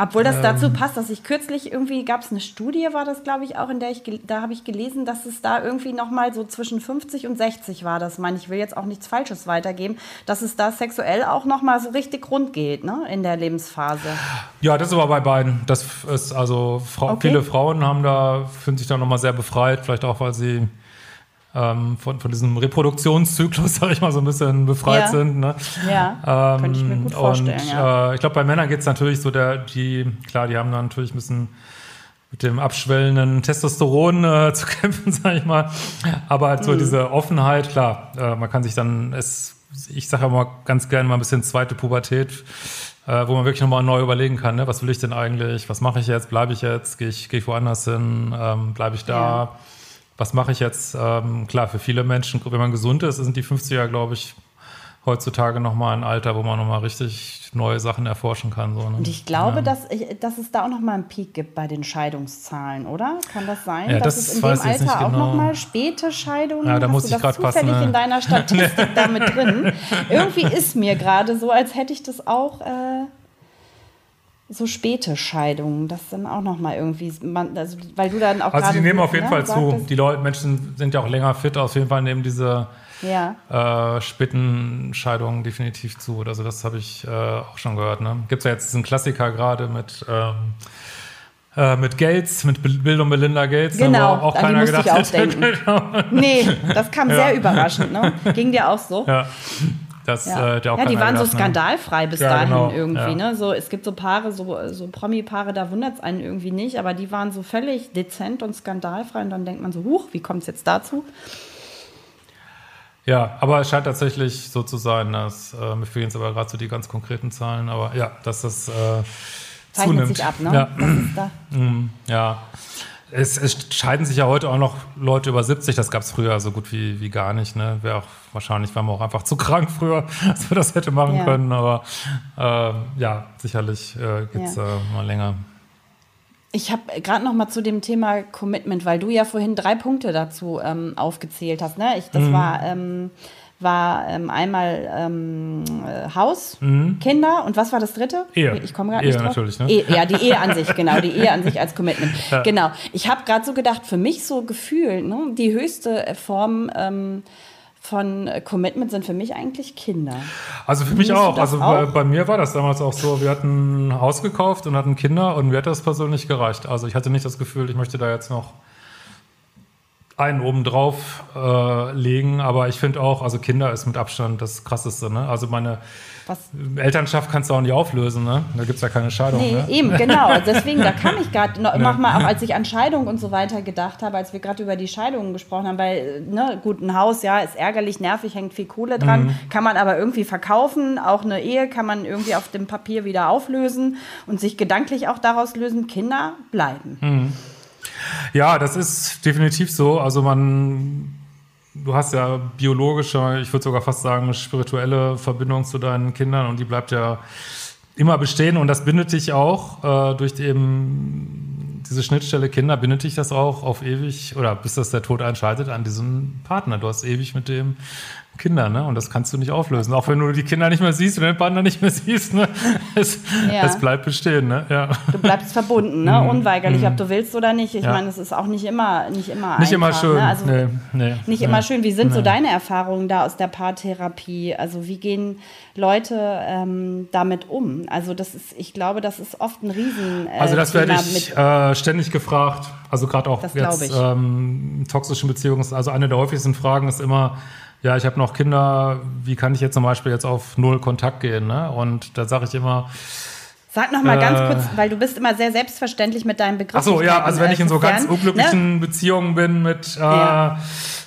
Obwohl das Ähm. dazu passt, dass ich kürzlich irgendwie gab es eine Studie, war das glaube ich auch, in der ich da habe ich gelesen, dass es da irgendwie noch mal so zwischen 50 und 60 war. Das meine ich will jetzt auch nichts Falsches weitergeben, dass es da sexuell auch noch mal so richtig rund geht, ne, in der Lebensphase. Ja, das ist aber bei beiden. Das ist also Frau, Okay. viele Frauen haben da fühlen sich da nochmal sehr befreit, vielleicht auch weil sie ähm, von, von diesem Reproduktionszyklus, sag ich mal, so ein bisschen befreit Ja. sind. Ne? Ja, Ähm, könnte ich mir gut vorstellen. Und ja. äh, ich glaube, bei Männern geht es natürlich so, der, die, klar, die haben dann natürlich ein bisschen mit dem abschwellenden Testosteron äh, zu kämpfen, sage ich mal. Aber halt so Mhm. diese Offenheit, klar, äh, man kann sich dann, es, ich sage ja mal ganz gerne mal ein bisschen zweite Pubertät, äh, wo man wirklich nochmal neu überlegen kann, ne? was will ich denn eigentlich, was mache ich jetzt, bleibe ich jetzt, gehe ich, geh ich woanders hin, ähm, bleibe ich da, Ja. Was mache ich jetzt? Ähm, klar, für viele Menschen, wenn man gesund ist, sind die 50er, glaube ich, heutzutage nochmal ein Alter, wo man nochmal richtig neue Sachen erforschen kann. So, ne? Und ich glaube, dass, ich, dass es da auch noch mal einen Peak gibt bei den Scheidungszahlen, oder? Kann das sein? Ja, dass das es in dem Alter auch genau. noch mal späte Scheidungen Ja, da muss du ich das grad zufällig passen, ne? in deiner Statistik damit drin? Irgendwie ist mir gerade so, als hätte ich das auch äh, so späte Scheidungen, das dann auch noch mal irgendwie, man, also, weil du dann auch Also die nehmen auf jeden ne, Fall zu. sagtest- Die Leute, Menschen sind ja auch länger fit, auf jeden Fall nehmen diese Ja. äh, Spittenscheidungen definitiv zu. Also das habe ich äh, auch schon gehört. Ne? Gibt es ja jetzt diesen Klassiker gerade mit ähm, äh, mit Gates, mit Bill und Melinda Gates, ne, Genau, wo auch an die keiner ich gedacht auch hätte. denken. Nee, das kam sehr überraschend, ne? Ging dir auch so? ja, das Ja, äh, der auch ja die waren so ne? skandalfrei bis Ja, dahin genau, irgendwie. Ne? So, es gibt so Paare, so, so Promi-Paare, da wundert es einen irgendwie nicht, aber die waren so völlig dezent und skandalfrei und dann denkt man so, huch, wie kommt es jetzt dazu? Ja, aber es scheint tatsächlich so zu sein, dass, äh, mir fehlen jetzt aber gerade so die ganz konkreten Zahlen, aber ja, dass das äh, zeichnet zunimmt. sich ab, ne? Ja. Mm, ja. Es, es scheiden sich ja heute auch noch Leute über 70, das gab es früher so gut wie, wie gar nicht. Ne? Wäre auch wahrscheinlich waren wir auch einfach zu krank früher, dass wir das hätte machen Ja. können. Aber äh, ja, sicherlich äh, geht es Ja. äh, mal länger. Ich habe gerade noch mal zu dem Thema Commitment, weil du ja vorhin drei Punkte dazu ähm, aufgezählt hast. Ne? Ich, das Mhm. war, ähm, war ähm, einmal ähm, äh, Haus, Kinder und was war das dritte? Mhm. Ehe. Ich komme gerade Ehe nicht drauf. natürlich, ne? Ehe, ja, die Ehe an sich, genau, die Ehe an sich als Commitment. Genau. Ich habe gerade so gedacht, für mich so Gefühl, ne, die höchste äh, Form ähm, von äh, Commitment sind für mich eigentlich Kinder. Also für mich Findest auch. Also bei, auch? bei mir war das damals auch so. Wir hatten ein Haus gekauft und hatten Kinder und mir hat das persönlich gereicht. Also ich hatte nicht das Gefühl, ich möchte da jetzt noch einen obendrauf äh, legen, aber ich finde auch, also Kinder ist mit Abstand das Krasseste. Ne? Also meine Was Elternschaft kannst du auch nicht auflösen, ne? Da gibt es ja keine Scheidung. Nee, ne? eben, genau. Deswegen, da kam ich gerade noch mal, auch als ich an Scheidung und so weiter gedacht habe, als wir gerade über die Scheidungen gesprochen haben, weil, ne, gut, ein Haus, ja, ist ärgerlich, nervig, hängt viel Kohle dran, Mhm. kann man aber irgendwie verkaufen. Auch eine Ehe kann man irgendwie auf dem Papier wieder auflösen und sich gedanklich auch daraus lösen. Kinder bleiben. Mhm. Ja, das ist definitiv so. Also man, du hast ja biologische, ich würde sogar fast sagen, spirituelle Verbindung zu deinen Kindern und die bleibt ja immer bestehen und das bindet dich auch äh, durch eben diese Schnittstelle Kinder, bindet dich das auch auf ewig oder bis das der Tod einschaltet an diesen Partner. Du hast ewig mit dem Kinder, ne? Und das kannst du nicht auflösen. Auch wenn du die Kinder nicht mehr siehst und den Partner nicht mehr siehst, ne? Es, Ja. es bleibt bestehen, ne? Ja. Du bleibst verbunden, ne? unweigerlich, ob du willst oder nicht. Ich Mhm. Ja. meine, es ist auch nicht immer, nicht immer Nicht immer einfach, schön. Ne? Also, nee, nee, Nicht nee. immer schön. Wie sind so deine Erfahrungen da aus der Paartherapie? Also wie gehen Leute ähm, damit um? Also das ist, ich glaube, das ist oft ein Riesen. Äh, Also das werde ich äh, ständig gefragt. Also gerade auch Das jetzt ähm, toxischen Beziehungen. Also eine der häufigsten Fragen ist immer, ja, ich habe noch Kinder, wie kann ich jetzt zum Beispiel jetzt auf null Kontakt gehen? Ne? Und da sage ich immer, Sag noch mal ganz äh, kurz, weil du bist immer sehr selbstverständlich mit deinen Begriffen. ach so, ja, also wenn ich in so ganz Ne? unglücklichen Beziehungen bin mit, äh, Ja.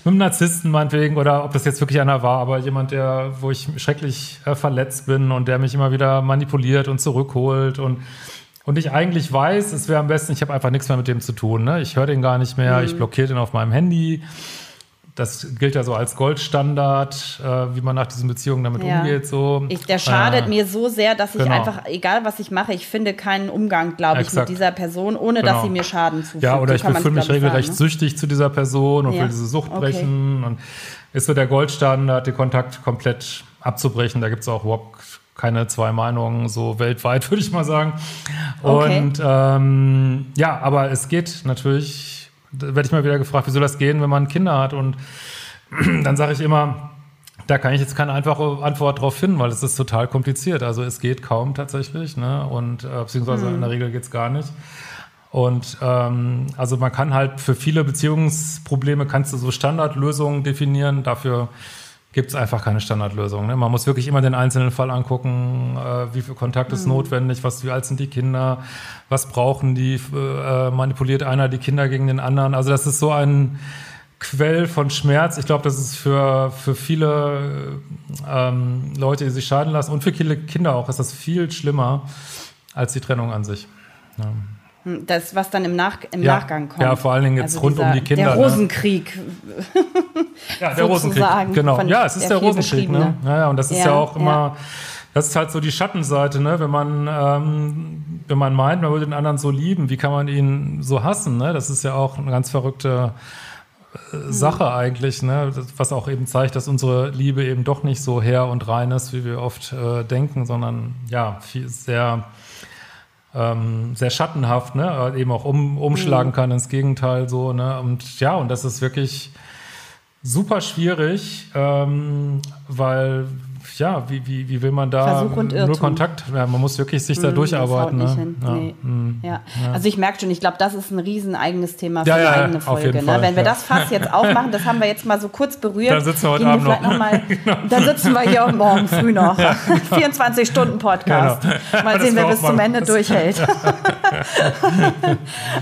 mit einem Narzissten meinetwegen oder ob das jetzt wirklich einer war, aber jemand, der, wo ich schrecklich äh, verletzt bin und der mich immer wieder manipuliert und zurückholt und und ich eigentlich weiß, es wäre am besten, ich habe einfach nichts mehr mit dem zu tun. Ne? Ich höre den gar nicht mehr, Mhm. ich blockiere den auf meinem Handy. Das gilt ja so als Goldstandard, äh, wie man nach diesen Beziehungen damit Ja. umgeht. So. Ich, der schadet Äh, mir so sehr, dass ich genau. einfach, egal was ich mache, ich finde keinen Umgang, glaube ich, mit dieser Person, ohne dass Genau. sie mir Schaden zufügt. Ja, oder So ich kann man's, fühle mich regelrecht ne? süchtig zu dieser Person und Ja. will diese Sucht Okay. brechen. Und ist so der Goldstandard, den Kontakt komplett abzubrechen. Da gibt es auch überhaupt keine zwei Meinungen, so weltweit, würde ich mal sagen. Okay. Und ähm, ja, aber es geht natürlich, da werde ich mal wieder gefragt, wie soll das gehen, wenn man Kinder hat? Und dann sage ich immer, da kann ich jetzt keine einfache Antwort drauf finden, weil es ist total kompliziert. Also es geht kaum tatsächlich, ne? Und äh, beziehungsweise in der Regel geht es gar nicht. Und ähm, also man kann halt für viele Beziehungsprobleme kannst du so Standardlösungen definieren. Dafür gibt es einfach keine Standardlösung. Ne? Man muss wirklich immer den einzelnen Fall angucken, äh, wie viel Kontakt ist notwendig, was, wie alt sind die Kinder, was brauchen die, äh, manipuliert einer die Kinder gegen den anderen. Also das ist so ein Quell von Schmerz. Ich glaube, das ist für, für viele ähm, Leute, die sich scheiden lassen und für viele Kinder auch, ist das viel schlimmer als die Trennung an sich. Hm, Das, was dann im, Nach im Ja, Nachgang kommt. Also ja, vor allen Dingen jetzt rund um die Kinder, Der ne? Rosenkrieg. Ja, der Rosenkrieg. Genau. Ja, es ist der der, Rosenkrieg. Ne? Ja, ja, und das ist Ja, ja, auch immer, das ist halt so die Schattenseite, ne? wenn man, ähm, wenn man meint, man würde den anderen so lieben, wie kann man ihn so hassen? Ne? Das ist ja auch eine ganz verrückte äh, Hm. Sache eigentlich, ne? Was auch eben zeigt, dass unsere Liebe eben doch nicht so her und rein ist, wie wir oft äh, denken, sondern ja, viel, sehr ähm, sehr schattenhaft, ne? Äh, eben auch um, umschlagen kann ins Gegenteil so, ne? Und ja, und das ist wirklich super schwierig, ähm, weil ja, wie, wie, wie will man da nur. Kontakt? Ja, man muss wirklich sich da Mm, durcharbeiten. Das Ne? Ja. Nee. mm. Ja. Also ich merke schon, ich glaube, das ist ein riesen eigenes Thema für eine eigene Folge. Ne? Wenn wir das Fass jetzt aufmachen, das haben wir jetzt mal so kurz berührt. Dann sitzen wir heute Abend noch. noch mal, Dann sitzen wir hier morgen früh noch. 24 Stunden Podcast. Mal Das sehen, wer bis zum. Ende durchhält.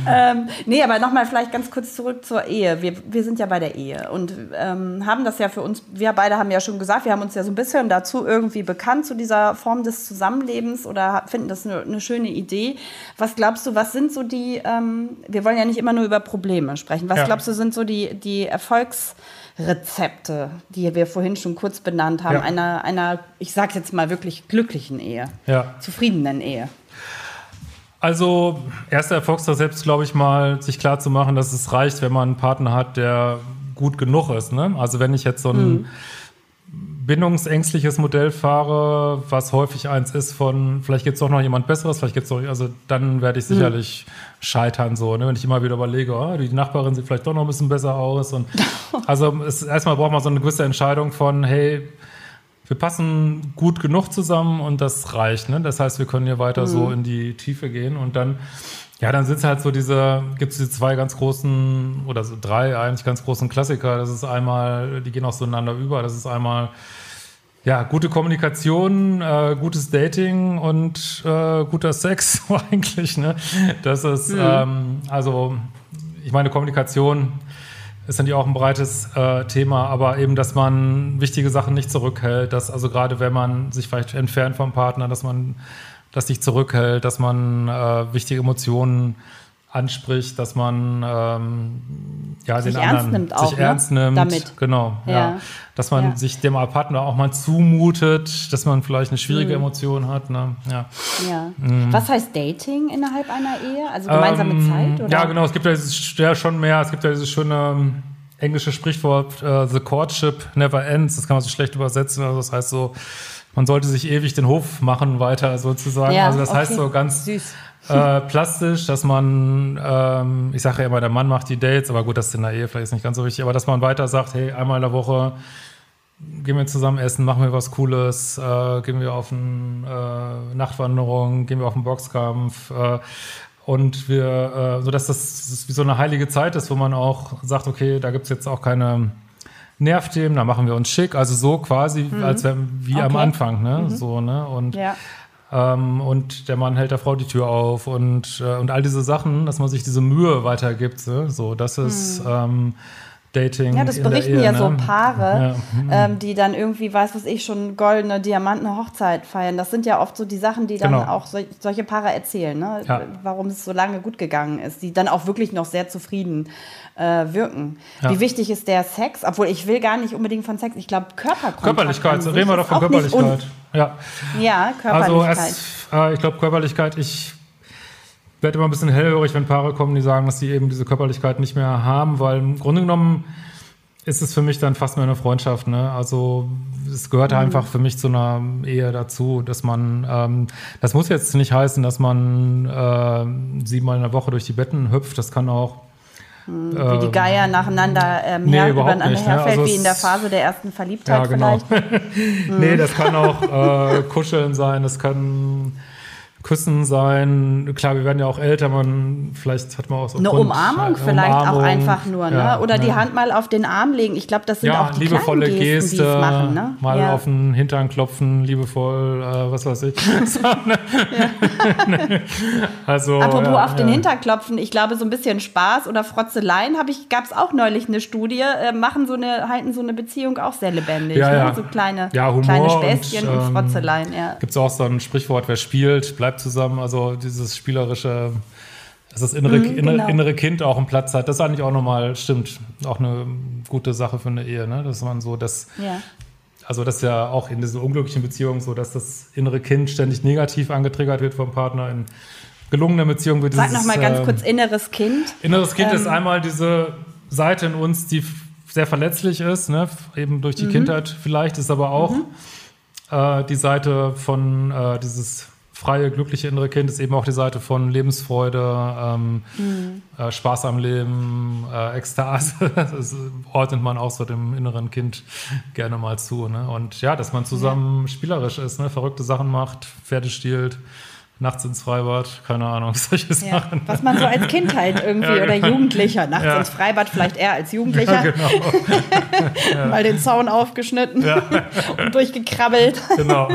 ähm, nee, aber nochmal vielleicht ganz kurz zurück zur Ehe. Wir, wir sind ja bei der Ehe und ähm, haben das ja für uns, wir beide haben ja schon gesagt, wir haben uns ja so ein bisschen da dazu irgendwie bekannt, zu dieser Form des Zusammenlebens oder finden das eine, eine schöne Idee. Was glaubst du, was sind so die, ähm, wir wollen ja nicht immer nur über Probleme sprechen, was Ja. glaubst du, sind so die, die Erfolgsrezepte, die wir vorhin schon kurz benannt haben, Ja. einer, einer, ich sag jetzt mal wirklich glücklichen Ehe, Ja. zufriedenen Ehe? Also, erster Erfolgsrezept ist, glaube ich, mal, sich klar zu machen, dass es reicht, wenn man einen Partner hat, der gut genug ist. Ne? Also, wenn ich jetzt so ein bindungsängstliches Modell fahre, was häufig eins ist von, vielleicht gibt es doch noch jemand Besseres, vielleicht gibt es doch, also dann werde ich sicherlich scheitern, so, ne? wenn ich immer wieder überlege, oh, die Nachbarin sieht vielleicht doch noch ein bisschen besser aus. Und also, es, erstmal braucht man so eine gewisse Entscheidung von, hey, wir passen gut genug zusammen und das reicht. Ne? Das heißt, wir können hier weiter so in die Tiefe gehen und dann, ja, dann sind halt so diese, gibt es die zwei ganz großen oder so drei eigentlich ganz großen Klassiker. Das ist einmal, die gehen auch so ineinander über. Das ist einmal ja, gute Kommunikation, äh, gutes Dating und äh, guter Sex eigentlich. Ne? Das ist, ähm, also, ich meine, Kommunikation ist natürlich auch ein breites äh, Thema, aber eben, dass man wichtige Sachen nicht zurückhält, dass also gerade wenn man sich vielleicht entfernt vom Partner, dass man das sich zurückhält, dass man äh, wichtige Emotionen anspricht, dass man ähm, ja Sich den ernst anderen nimmt auch, sich ne? ernst nimmt, Damit. genau, ja. Ja. dass man Ja. sich dem Partner auch mal zumutet, dass man vielleicht eine schwierige Mhm. Emotion hat, ne? ja. Ja. Was heißt Dating innerhalb einer Ehe? Also gemeinsame Ähm, Zeit? Oder? Ja, genau. Es gibt ja, dieses, ja schon mehr. Es gibt ja dieses schöne ähm, englische Sprichwort, äh, the courtship never ends. Das kann man so schlecht übersetzen. Also das heißt so, man sollte sich ewig den Hof machen weiter sozusagen. Ja, also das heißt okay. so ganz äh, plastisch, dass man, ähm, ich sage ja immer, der Mann macht die Dates, aber gut, das ist in der Ehe vielleicht ist nicht ganz so wichtig, aber dass man weiter sagt, hey, einmal in der Woche gehen wir zusammen essen, machen wir was Cooles, äh, gehen wir auf eine äh, Nachtwanderung, gehen wir auf einen Boxkampf äh, und wir, äh, so dass das, das wie so eine heilige Zeit ist, wo man auch sagt, okay, da gibt's jetzt auch keine Nervthemen, da machen wir uns schick, also so quasi, als wenn, wie am Okay. Anfang, ne, so, ne, und Ja. ähm, und der Mann hält der Frau die Tür auf und, äh, und all diese Sachen, dass man sich diese Mühe weitergibt. So, das ist ähm, Dating. Ja, das berichten Ehe, ja ne? so Paare, Ja. ähm, die dann irgendwie, weiß was ich, schon goldene, diamantene Hochzeit feiern. Das sind ja oft so die Sachen, die dann Genau. auch sol solche Paare erzählen, ne? Ja. warum es so lange gut gegangen ist, die dann auch wirklich noch sehr zufrieden äh, wirken. Ja. Wie wichtig ist der Sex? Obwohl ich will gar nicht unbedingt von Sex, ich glaube Körperkontakt. Körperlichkeit, so reden wir doch von Körperlichkeit. Ja, ja, also Körperlichkeit. es, äh, ich glaube Körperlichkeit, ich werde immer ein bisschen hellhörig, wenn Paare kommen, die sagen, dass sie eben diese Körperlichkeit nicht mehr haben, weil im Grunde genommen ist es für mich dann fast mehr eine Freundschaft. Ne? Also es gehört Mhm. einfach für mich zu einer Ehe dazu, dass man, ähm, das muss jetzt nicht heißen, dass man äh, siebenmal in der Woche durch die Betten hüpft. Das kann auch wie die Geier nacheinander ähm, nee, her, übereinander nicht, ne? herfällt, Also wie in der Phase der ersten Verliebtheit Ja, genau. vielleicht. nee, das kann auch äh, Kuscheln sein, das kann Küssen sein. Klar, wir werden ja auch älter, man, vielleicht hat man auch so Eine Grund- Umarmung äh, vielleicht auch Umarmung, einfach nur, ne? ja, Oder die ne. Hand mal auf den Arm legen. Ich glaube, das sind ja, auch die liebevolle kleinen Gesten, Geste, die es machen, ne? mal ja. auf den Hintern klopfen, liebevoll, äh, was weiß ich. So, also, Apropos ja, auf den ja. Hintern klopfen, ich glaube, so ein bisschen Spaß oder Frotzeleien habe ich, gab es auch neulich eine Studie, äh, machen so eine, halten so eine Beziehung auch sehr lebendig. Ja, ne? ja. So kleine, Ja, kleine und, Späßchen und, ähm, Frotzeleien, ja. Gibt es auch so ein Sprichwort, wer spielt, bleibt zusammen. Also dieses spielerische, dass das innere, Mhm, genau. innere Kind auch einen Platz hat. Das ist eigentlich auch nochmal, stimmt, auch eine gute Sache für eine Ehe, ne? dass man so das, ja. also das ist ja auch in dieser unglücklichen Beziehung so, dass das innere Kind ständig negativ angetriggert wird vom Partner. In gelungenen Beziehungen wird Sag dieses, noch mal ganz ähm, kurz, inneres Kind. Inneres Kind ist Ähm, einmal diese Seite in uns, die sehr verletzlich ist, ne? eben durch die Mhm. Kindheit vielleicht, ist aber auch äh, die Seite von äh, dieses freie, glückliche innere Kind, ist eben auch die Seite von Lebensfreude, ähm, Mhm. äh, Spaß am Leben, äh, Ekstase. Das ordnet man auch so dem inneren Kind gerne mal zu. Ne? Und ja, dass man zusammen spielerisch ist, ne? verrückte Sachen macht, Pferde stiehlt, nachts ins Freibad, keine Ahnung, solche ja, Sachen. Was man so als Kind halt irgendwie ja, oder genau. Jugendlicher, nachts ja. ins Freibad, vielleicht eher als Jugendlicher. Genau. Mal den Zaun aufgeschnitten und durchgekrabbelt. Genau.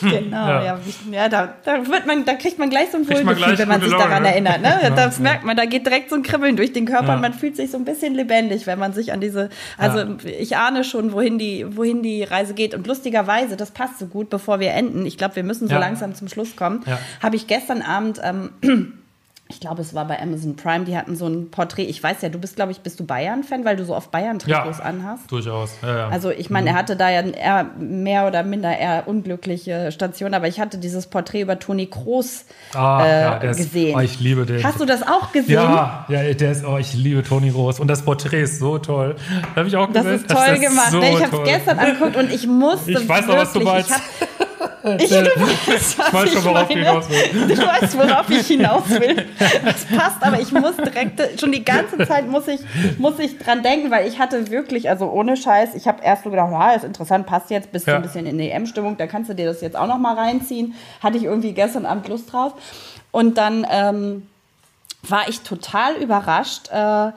genau, ja. Ja, da, da, wird man, da kriegt man gleich so ein Wohlgefühl, wenn man sich Laune, daran erinnert. Ne? Das merkt man, da geht direkt so ein Kribbeln durch den Körper und man fühlt sich so ein bisschen lebendig, wenn man sich an diese, also ich ahne schon, wohin die, wohin die Reise geht. Und lustigerweise, das passt so gut, bevor wir enden. Ich glaube, wir müssen so langsam zum Schluss kommen haben, ja. habe ich gestern Abend ähm, ich glaube, es war bei Amazon Prime, die hatten so ein Porträt. Ich weiß ja, du bist, glaube ich, bist du Bayern-Fan, weil du so oft Bayern-Trikots ja, anhast? durchaus. Ja, ja. Also ich meine, mhm. er hatte da ja eher mehr oder minder eher unglückliche Stationen, aber ich hatte dieses Porträt über Toni Kroos ah, äh, ist, gesehen. Oh, ich liebe den. Hast du das auch gesehen? Ja, ja der ist, oh, ich liebe Toni Kroos. Und das Porträt ist so toll. Habe ich auch gesehen. Das ist toll das gemacht. Ist so ich habe es gestern angeguckt und ich musste Ich weiß noch, was du meinst. Ich, du weißt, ich weiß schon, worauf ich hinaus will. Du weißt, worauf ich hinaus will. Das passt, aber ich muss direkt, schon die ganze Zeit muss ich, muss ich dran denken, weil ich hatte wirklich, also ohne Scheiß, ich habe erst so gedacht, ja, ist interessant, passt jetzt, bist du ein bisschen in EM-Stimmung, da kannst du dir das jetzt auch noch mal reinziehen. Hatte ich irgendwie gestern Abend Lust drauf. Und dann ähm, war ich total überrascht, äh,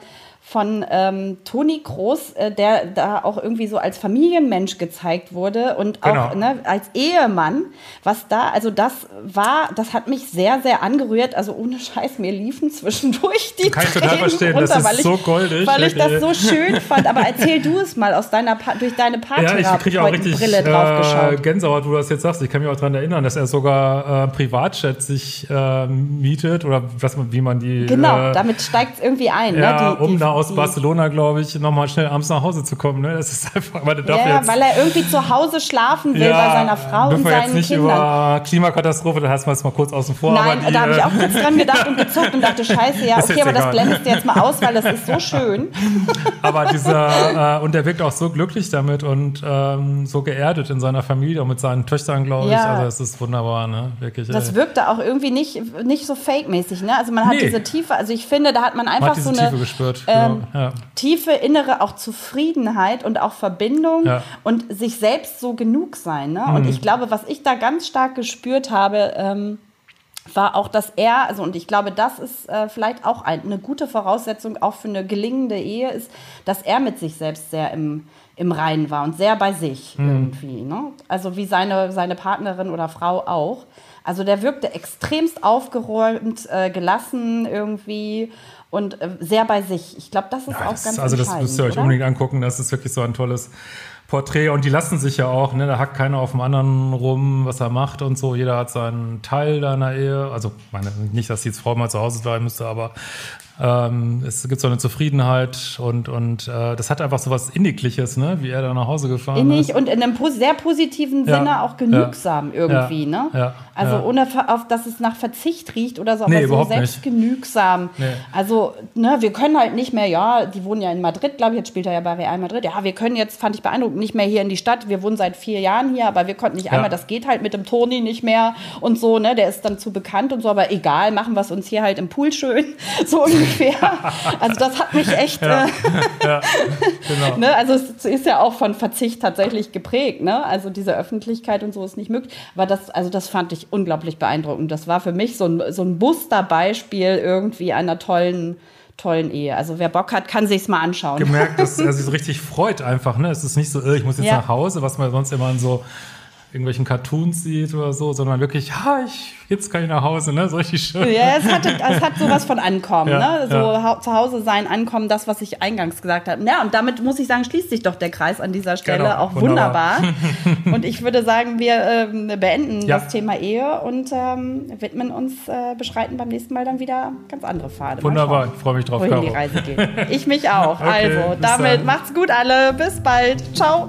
von ähm, Toni Groß, äh, der da auch irgendwie so als Familienmensch gezeigt wurde und auch genau. ne, als Ehemann, was da, also das war, das hat mich sehr, sehr angerührt. Also ohne Scheiß, mir liefen zwischendurch die Kann Tränen runter, das ist so goldig. Weil ich das so schön fand. Aber erzähl du es mal aus deiner durch deine Paartherapie ja, ich auch richtig, Brille äh, Gänsehaut, wo du das jetzt sagst. Ich kann mich auch daran erinnern, dass er sogar äh, Privatjet sich äh, mietet oder was, wie man die. Genau, äh, damit steigt es irgendwie ein. Ne, ja, ne? die, um die, aus Barcelona, glaube ich, nochmal schnell abends nach Hause zu kommen. Ne? Das ist einfach, weil, ja, jetzt, weil er irgendwie zu Hause schlafen will ja, bei seiner Frau und seinen jetzt nicht Kindern. über Klimakatastrophe, da hast du es mal kurz außen vor. Nein, die, da habe ich auch kurz dran gedacht und gezuckt und dachte, scheiße, ja, okay, aber egal. das blendest du jetzt mal aus, weil das ist so schön. aber dieser, äh, und der wirkt auch so glücklich damit und ähm, so geerdet in seiner Familie und mit seinen Töchtern, glaube ja. ich. Also es ist wunderbar, ne? Wirklich. Das ey. wirkte auch irgendwie nicht, nicht so fake-mäßig, ne? Also man hat nee. diese Tiefe, also ich finde, da hat man einfach man hat diese so eine Tiefe gespürt. Ähm, genau ja. tiefe innere auch Zufriedenheit und auch Verbindung ja. und sich selbst so genug sein. Ne? Mhm. Und ich glaube, was ich da ganz stark gespürt habe, ähm, war auch, dass er, also und ich glaube, das ist äh, vielleicht auch ein, eine gute Voraussetzung auch für eine gelingende Ehe, ist, dass er mit sich selbst sehr im, im Reinen war und sehr bei sich mhm. irgendwie. Ne? Also wie seine, seine Partnerin oder Frau auch. Also der wirkte extremst aufgeräumt, äh, gelassen irgendwie und äh, sehr bei sich. Ich glaube, das ist ja, auch das, ganz Also das müsst ihr euch oder? unbedingt angucken. Das ist wirklich so ein tolles Porträt. Und die lassen sich ja auch, ne? da hackt keiner auf dem anderen rum, was er macht und so. Jeder hat seinen Teil deiner Ehe. Also meine, nicht, dass die Frau mal zu Hause bleiben müsste, aber ähm, es gibt so eine Zufriedenheit und, und äh, das hat einfach so was Innigliches, ne? wie er da nach Hause gefahren Innig ist. und in einem sehr positiven ja. Sinne auch genügsam ja. irgendwie. Ne? Ja. Also ohne auf, dass es nach Verzicht riecht oder so, aber nee, so selbstgenügsam. Nee. Also ne, wir können halt nicht mehr, ja, die wohnen ja in Madrid, glaube ich, jetzt spielt er ja bei Real Madrid. Ja, wir können jetzt, fand ich beeindruckend, nicht mehr hier in die Stadt. Wir wohnen seit vier Jahren hier, aber wir konnten nicht einmal, das geht halt mit dem Toni nicht mehr und so, ne? Der ist dann zu bekannt und so, aber egal, machen wir es uns hier halt im Pool schön. So ungefähr. Also das hat mich echt. Ja, äh, ja, genau. ne? Also es ist ja auch von Verzicht tatsächlich geprägt. Ne? Also diese Öffentlichkeit und so ist nicht möglich. Aber das, also das fand ich unglaublich beeindruckend. Das war für mich so ein, so ein Musterbeispiel irgendwie einer tollen tollen Ehe. Also wer Bock hat, kann sich's mal anschauen. Gemerkt, dass er sich so richtig freut einfach. Ne? Es ist nicht so, äh, ich muss jetzt ja. nach Hause, was man sonst immer in so irgendwelchen Cartoons sieht oder so, sondern wirklich, ja, ich jetzt kann ich nach Hause, ne? So richtig schön. Ja, es hat, es hat sowas von Ankommen, ja, ne? So ja. zu Hause sein, Ankommen, das, was ich eingangs gesagt habe. Ja, und damit muss ich sagen, schließt sich doch der Kreis an dieser Stelle genau, auch wunderbar. wunderbar. und ich würde sagen, wir ähm, beenden ja. das Thema Ehe und ähm, widmen uns, äh, beschreiten beim nächsten Mal dann wieder ganz andere Pfade. Wunderbar, ich freue mich drauf. Wohin Caro. die Reise geht. Ich mich auch. Okay, also, damit dann. macht's gut alle. Bis bald. Ciao.